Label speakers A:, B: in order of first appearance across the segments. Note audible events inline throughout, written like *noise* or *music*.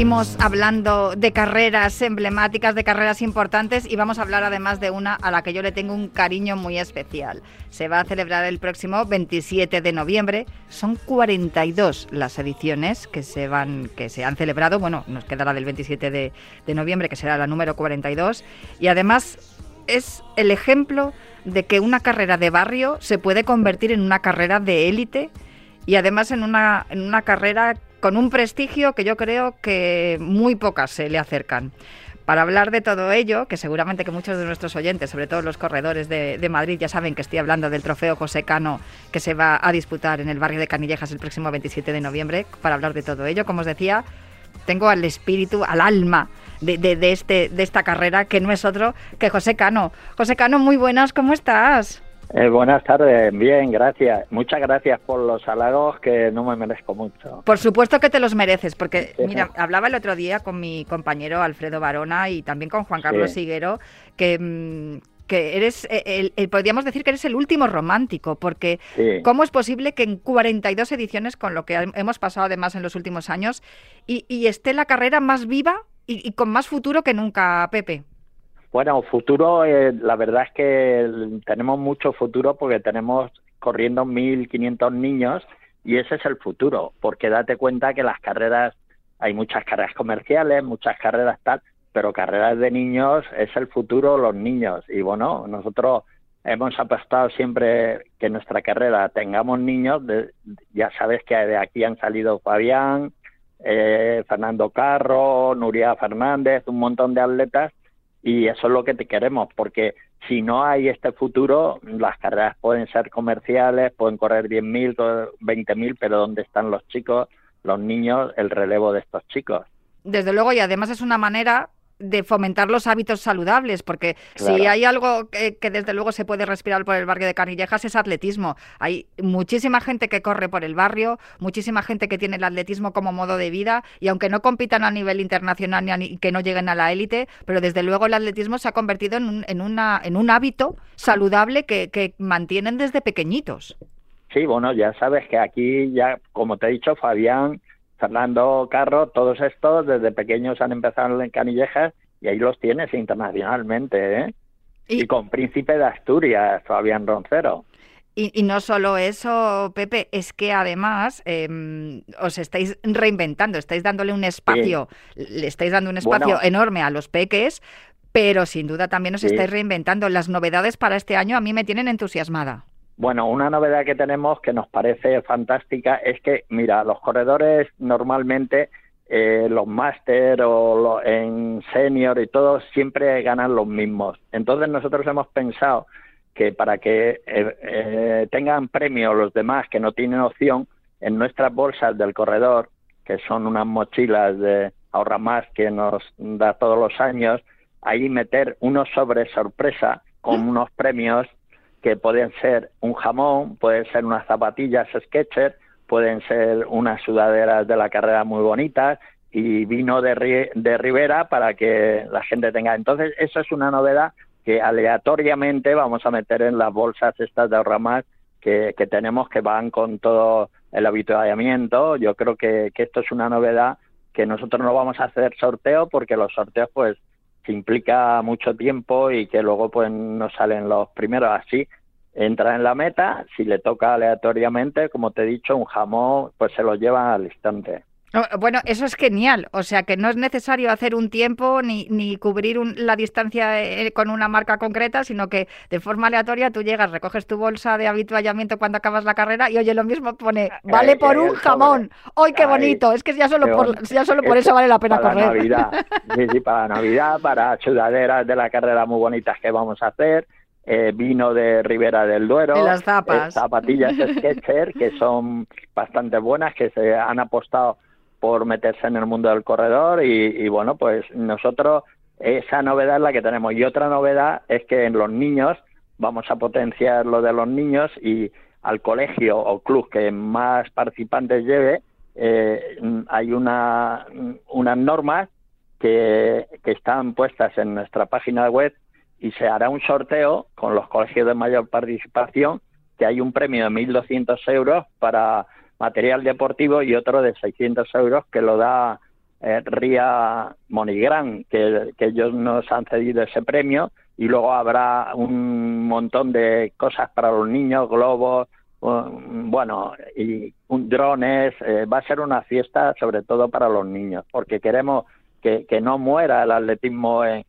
A: Seguimos hablando de carreras emblemáticas, de carreras importantes y vamos a hablar además de una a la que yo le tengo un cariño muy especial. Se va a celebrar el próximo 27 de noviembre. Son 42 las ediciones que se van que se han celebrado. Bueno, nos quedará del 27 de, de noviembre, que será la número 42. Y además es el ejemplo de que una carrera de barrio se puede convertir en una carrera de élite y además en una, en una carrera con un prestigio que yo creo que muy pocas se le acercan. Para hablar de todo ello, que seguramente que muchos de nuestros oyentes, sobre todo los corredores de, Madrid, ya saben que estoy hablando del trofeo José Cano que se va a disputar en el barrio de Canillejas el próximo 27 de noviembre. Para hablar de todo ello, como os decía, tengo al espíritu, al alma de, de, de, este, de esta carrera, que no es otro que José Cano. José Cano, muy buenas, ¿cómo estás?
B: Eh, buenas tardes, bien, gracias. Muchas gracias por los halagos que no me merezco mucho.
A: Por supuesto que te los mereces, porque sí. mira, hablaba el otro día con mi compañero Alfredo Barona y también con Juan Carlos sí. Higuero, que, mm, que eres, eh, el, el, podríamos decir que eres el último romántico, porque sí. ¿cómo es posible que en 42 ediciones, con lo que hemos pasado además en los últimos años, y, y esté la carrera más viva y, y, con más futuro que nunca, Pepe?
B: Bueno, futuro, eh, la verdad es que tenemos mucho futuro porque tenemos corriendo 1.500 niños y ese es el futuro, porque date cuenta que las carreras, hay muchas carreras comerciales, muchas carreras tal, pero carreras de niños es el futuro, los niños. Y bueno, nosotros hemos apostado siempre que nuestra carrera tengamos niños, de, ya sabes que de aquí han salido Fabián, eh, Fernando Carro, Nuria Fernández, un montón de atletas y eso es lo que te queremos, porque si no hay este futuro, las carreras pueden ser comerciales, pueden correr 10.000, 20.000, pero ¿dónde están los chicos, los niños, el relevo de estos chicos?
A: Desde luego, y además es una manera de fomentar los hábitos saludables, porque claro. si hay algo que, que, desde luego se puede respirar por el barrio de Canillejas es atletismo. Hay muchísima gente que corre por el barrio, muchísima gente que tiene el atletismo como modo de vida y aunque no compitan a nivel internacional ni que no lleguen a la élite, pero desde luego el atletismo se ha convertido en un, en una, en un hábito saludable que, que mantienen desde pequeñitos.
B: Sí, bueno, ya sabes que aquí ya, como te he dicho, Fabián Fernando Carro, todos estos desde pequeños han empezado en Canillejas y ahí los tienes internacionalmente, ¿eh? Y, y con Príncipe de Asturias, Fabián Roncero.
A: Y, y, no solo eso, Pepe, es que además eh, os estáis reinventando, estáis dándole un espacio, sí. le estáis dando un espacio bueno, enorme a los peques, pero sin duda también os sí. estáis reinventando. Las novedades para este año a mí me tienen entusiasmada.
B: Bueno, una novedad que tenemos que nos parece fantástica es que, mira, los corredores normalmente, eh, los máster o lo, en senior y todo, siempre ganan los mismos. Entonces nosotros hemos pensado que para que eh, eh, tengan premio los demás que no tienen opción, en nuestras bolsas del corredor, que son unas mochilas de ahorra más que nos da todos los años, ahí meter unos sobres sorpresa con *gasps* unos premios que pueden ser un jamón, pueden ser unas zapatillas Skechers, pueden ser unas sudaderas de la carrera muy bonitas y vino de, de Rivera para que la gente tenga. Entonces, eso es una novedad que aleatoriamente vamos a meter en las bolsas estas de ahorramás que, que tenemos que van con todo el habituallamiento. Yo creo que, que esto es una novedad que nosotros no vamos a hacer sorteo porque los sorteos pues implica mucho tiempo y que luego pues no salen los primeros. Así entra en la meta si le toca aleatoriamente como te he dicho un jamón pues se lo lleva al instante
A: bueno, eso es genial. O sea, que no es necesario hacer un tiempo ni, ni cubrir un, la distancia eh, con una marca concreta, sino que de forma aleatoria tú llegas, recoges tu bolsa de habituallamiento cuando acabas la carrera y oye, lo mismo pone, vale por un jamón. ¡Ay, qué bonito! Es que ya solo por, ya solo por eso vale la pena
B: para
A: correr.
B: Navidad. *laughs* Sí, sí, para Navidad, para sudaderas de la carrera muy bonitas que vamos a hacer. Eh, vino de Ribera del Duero,
A: las zapas.
B: Eh, zapatillas Sketcher que son bastante buenas, que se han apostado por meterse en el mundo del corredor y, y, bueno, pues nosotros esa novedad es la que tenemos. Y otra novedad es que en los niños vamos a potenciar lo de los niños y al colegio o club que más participantes lleve, eh, hay una, unas normas que, que están puestas en nuestra página web y se hará un sorteo con los colegios de mayor participación que hay un premio de 1.200 euros para material deportivo y otro de 600 euros que lo da eh, Ría Monigran, que, ellos nos han cedido ese premio y luego habrá un montón de cosas para los niños, globos, bueno, y drones, eh, va a ser una fiesta sobre todo para los niños, porque queremos que, que no muera el atletismo en,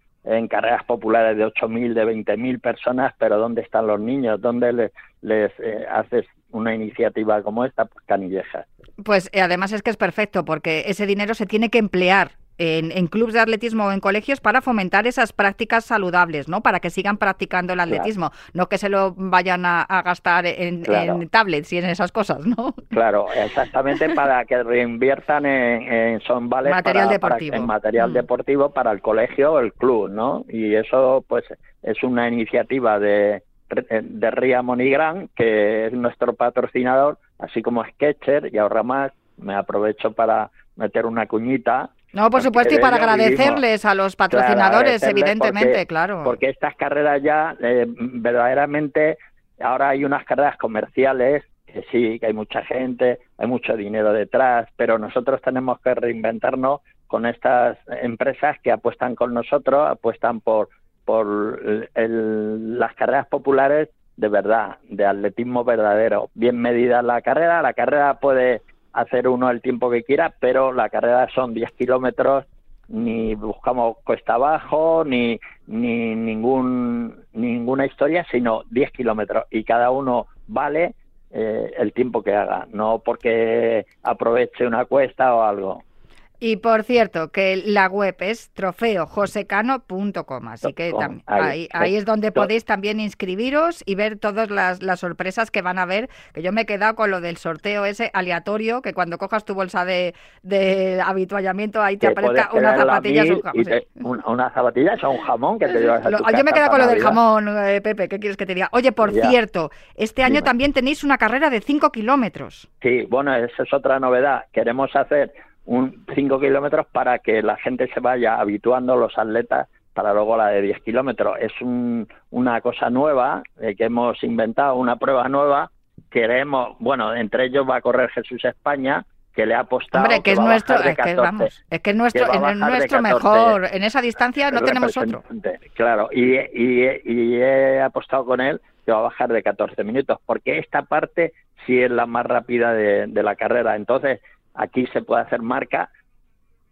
B: carreras populares de 8.000, de 20.000 personas, pero ¿dónde están los niños? ¿Dónde les, les eh, haces una iniciativa como esta? Pues canillejas.
A: Pues eh, además es que es perfecto, porque ese dinero se tiene que emplear en, en clubes de atletismo o en colegios para fomentar esas prácticas saludables, ¿no? Para que sigan practicando el atletismo, no que se lo vayan a, gastar en, tablets y en esas cosas, ¿no?
B: Claro, exactamente para que reinviertan en, son vales
A: material deportivo.
B: en material mm. deportivo para el colegio o el club, ¿no? Y eso, pues, es una iniciativa de de Ría Monigran, que es nuestro patrocinador, así como Sketcher y ahora más. Me aprovecho para meter una cuñita
A: no, por supuesto, y para agradecerles a los patrocinadores, evidentemente, claro.
B: Porque estas carreras ya, eh, verdaderamente, ahora hay unas carreras comerciales, que sí, que hay mucha gente, hay mucho dinero detrás, pero nosotros tenemos que reinventarnos con estas empresas que apuestan con nosotros, apuestan por, por las carreras populares de verdad, de atletismo verdadero. Bien medida la carrera, la carrera puede hacer uno el tiempo que quiera, pero la carrera son 10 kilómetros, ni buscamos cuesta abajo, ni, ni ningún, ninguna historia, sino 10 kilómetros y cada uno vale eh, el tiempo que haga, no porque aproveche una cuesta o algo.
A: Y por cierto, que la web es trofeojosecano.com, así que ahí, ahí, es donde podéis también inscribiros y ver todas las, las, sorpresas que van a ver, que yo me he quedado con lo del sorteo ese aleatorio, que cuando cojas tu bolsa de, de habituallamiento ahí te, aparezca una zapatilla
B: un jamón. una zapatilla o un jamón que te llevas a tu
A: Yo me he quedado con lo del jamón, eh, Pepe, ¿qué quieres que te diga? Oye, por cierto, este año también tenéis una carrera de 5 kilómetros.
B: Sí, bueno, esa es otra novedad. Queremos hacer un 5 kilómetros para que la gente se vaya habituando, los atletas, para luego la de 10 kilómetros. Es una cosa nueva eh, que hemos inventado, una prueba nueva. Queremos, bueno, entre ellos va a correr Jesús España, que le ha apostado.
A: Hombre, que, es nuestro, es que vamos, es que nuestro, nuestro mejor, en esa distancia no tenemos otro.
B: Claro, y, y, he apostado con él que va a bajar de 14 minutos, porque esta parte sí es la más rápida de, de la carrera. Entonces, Aquí se puede hacer marca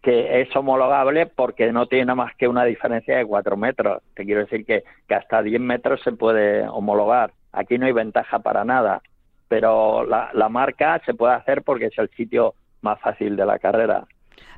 B: que es homologable porque no tiene más que una diferencia de cuatro metros. Te quiero decir que, que hasta 10 metros se puede homologar. Aquí no hay ventaja para nada, pero la, la marca se puede hacer porque es el sitio más fácil de la carrera.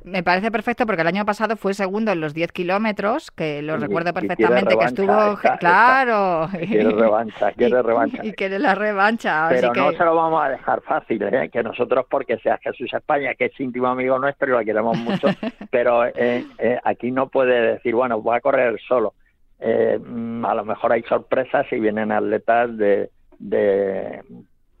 A: Me parece perfecto porque el año pasado fue segundo en los 10 kilómetros, que lo recuerdo perfectamente, que estuvo... claro.
B: quiere revancha, *laughs* quiere revancha.
A: Y, quiere la revancha.
B: Pero no se lo vamos a dejar fácil, ¿eh? que nosotros, porque sea Jesús España, que es íntimo amigo nuestro y lo queremos mucho, *laughs* pero eh, eh, aquí no puede decir, bueno, voy a correr solo. Mm, a lo mejor hay sorpresas y vienen atletas de, de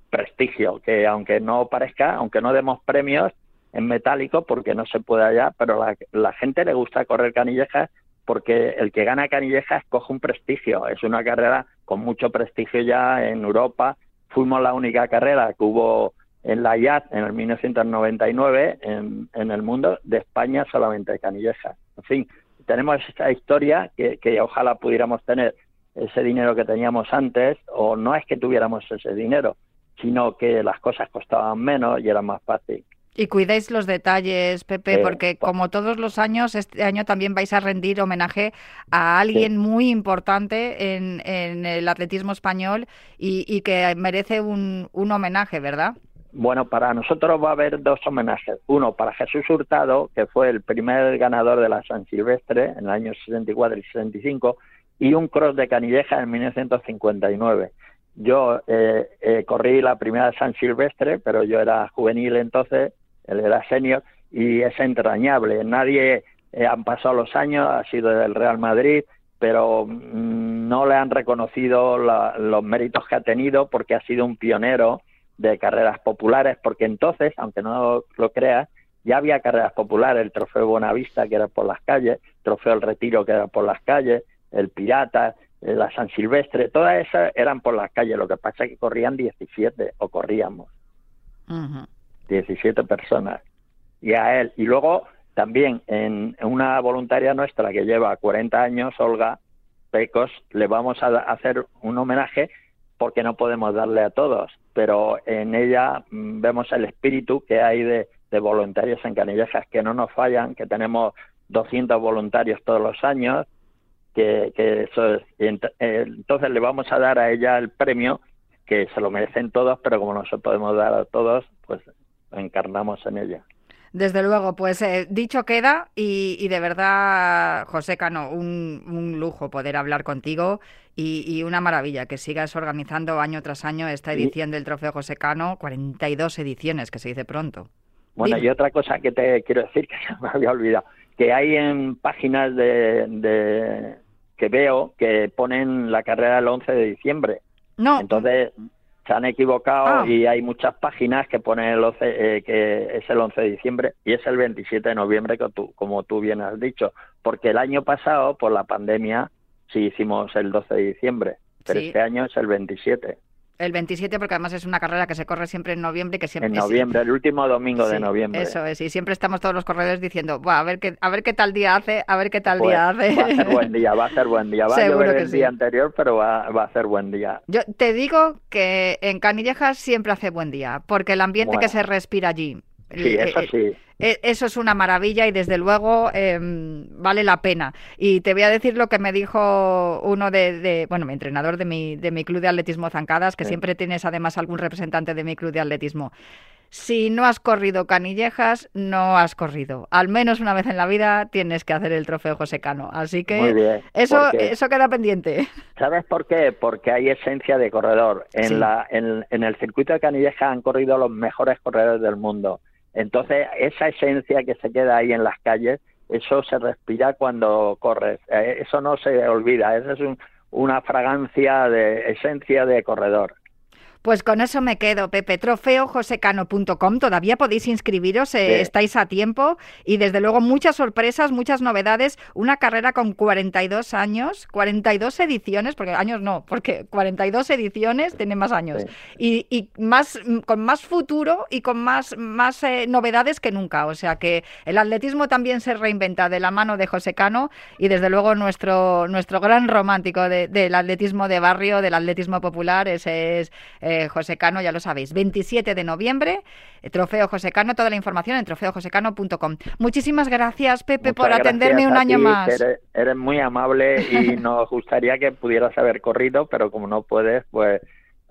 B: prestigio, que aunque no parezca, aunque no demos premios, en metálico porque no se puede allá, pero la, la gente le gusta correr canillejas porque el que gana canillejas coge un prestigio. Es una carrera con mucho prestigio ya en Europa. Fuimos la única carrera que hubo en la IAT en el 1999 en, en el mundo de España solamente canillejas. En fin, tenemos esta historia que, que ojalá pudiéramos tener ese dinero que teníamos antes, o no es que tuviéramos ese dinero, sino que las cosas costaban menos y era más fácil.
A: Y cuidéis los detalles, Pepe, porque como todos los años, este año también vais a rendir homenaje a alguien muy importante en, el atletismo español y, que merece un, homenaje, ¿verdad?
B: Bueno, para nosotros va a haber dos homenajes. Uno para Jesús Hurtado, que fue el primer ganador de la San Silvestre en el año 64 y 65, y un cross de Canilleja en 1959. Yo eh, eh, corrí la primera San Silvestre, pero yo era juvenil entonces él era senior y es entrañable. Nadie, eh, han pasado los años, ha sido del Real Madrid, pero mm, no le han reconocido los méritos que ha tenido porque ha sido un pionero de carreras populares, porque entonces, aunque no lo creas, ya había carreras populares, el trofeo Buenavista que era por las calles, el trofeo El Retiro que era por las calles, el Pirata, eh, la San Silvestre, todas esas eran por las calles, lo que pasa es que corrían 17 o corríamos. 17 personas. Y a él. Y luego también en una voluntaria nuestra que lleva 40 años, Olga Pecos, le vamos a hacer un homenaje porque no podemos darle a todos, pero en ella mm, vemos el espíritu que hay de, voluntarios en Canillejas que no nos fallan, que tenemos 200 voluntarios todos los años, que, eso es, eh, entonces le vamos a dar a ella el premio que se lo merecen todos, pero como no se podemos dar a todos, pues encarnamos en ella.
A: Desde luego, pues eh, dicho queda y, de verdad, José Cano, un, lujo poder hablar contigo y, una maravilla que sigas organizando año tras año esta edición del Trofeo José Cano, 42 ediciones, que se dice pronto.
B: Bueno, y otra cosa que te quiero decir *laughs* que se me había olvidado, que hay en páginas de, que veo que ponen la carrera el 11 de diciembre.
A: No.
B: Entonces, se han equivocado ah. y hay muchas páginas que ponen el 11, eh, que es el 11 de diciembre y es el 27 de noviembre, como tú bien has dicho, porque el año pasado, por la pandemia, sí hicimos el 12 de diciembre, pero este año es el 27.
A: El 27, porque además es una carrera que se corre siempre en noviembre, que siempre
B: en *laughs* noviembre, el último domingo de noviembre.
A: Eso es, y siempre estamos todos los corredores diciendo, a ver qué, a ver qué tal día hace, a ver qué tal día
B: pues,
A: hace.
B: Va a ser buen día, va a ser buen día, va a llover el día anterior, pero va, va, a ser buen día.
A: Yo te digo que en Canillejas siempre hace buen día, porque el ambiente que se respira allí.
B: Sí, eso eh, sí.
A: E, eso es una maravilla y desde luego em, vale la pena. Y te voy a decir lo que me dijo uno de, bueno, mi entrenador de mi, de mi club de atletismo Zancadas, que siempre tienes además algún representante de mi club de atletismo. Si no has corrido canillejas, no has corrido. Al menos una vez en la vida tienes que hacer el trofeo José Cano. Así que eso, eso queda pendiente.
B: ¿Sabes por qué? Porque hay esencia de corredor. En, la, en, en el circuito de canillejas han corrido los mejores corredores del mundo entonces, esa esencia que se queda ahí en las calles, eso se respira cuando corres. Eh, eso no se olvida. Esa es una fragancia de esencia de corredor.
A: Pues con eso me quedo, Pepe. Trofeojosecano.com. Todavía podéis inscribiros, eh, estáis a tiempo. Y desde luego muchas sorpresas, muchas novedades. Una carrera con 42 años, 42 ediciones, porque años no, porque 42 ediciones tiene más años. Y, más con más futuro y con más, más eh, novedades que nunca. O sea que el atletismo también se reinventa de la mano de José Cano y desde luego nuestro, nuestro gran romántico del atletismo de barrio, del atletismo popular, ese es. Eh, José Cano, ya lo sabéis. 27 de noviembre, eh, Trofeo José Cano, toda la información en trofeojosecano.com. Muchísimas gracias, Pepe, por atenderme un año más.
B: eres muy amable y *laughs* nos gustaría que pudieras haber corrido, pero como no puedes, pues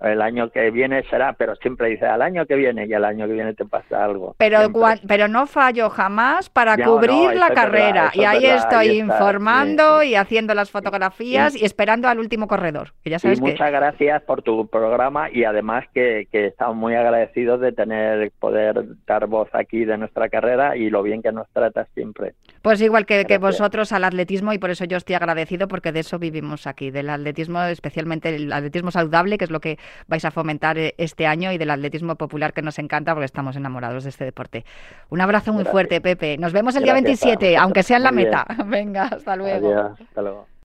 B: el año que viene será, pero siempre dice al año que viene y al año que viene te pasa algo.
A: Pero, pero no fallo jamás para cubrir la carrera y ahí estoy informando y haciendo las fotografías y, esperando al último corredor. ya sabes
B: muchas gracias por tu programa y además que, que, estamos muy agradecidos de tener poder dar voz aquí de nuestra carrera y lo bien que nos tratas siempre.
A: Pues igual que, que vosotros al atletismo y por eso yo estoy agradecido porque de eso vivimos aquí, del atletismo, especialmente el atletismo saludable, que es lo que vais a fomentar eh, este año y del atletismo popular que nos encanta porque estamos enamorados de este deporte. Un abrazo muy fuerte, Pepe. Nos vemos el día 27, aunque sea en la meta. *laughs* Venga, hasta luego.
B: hasta luego.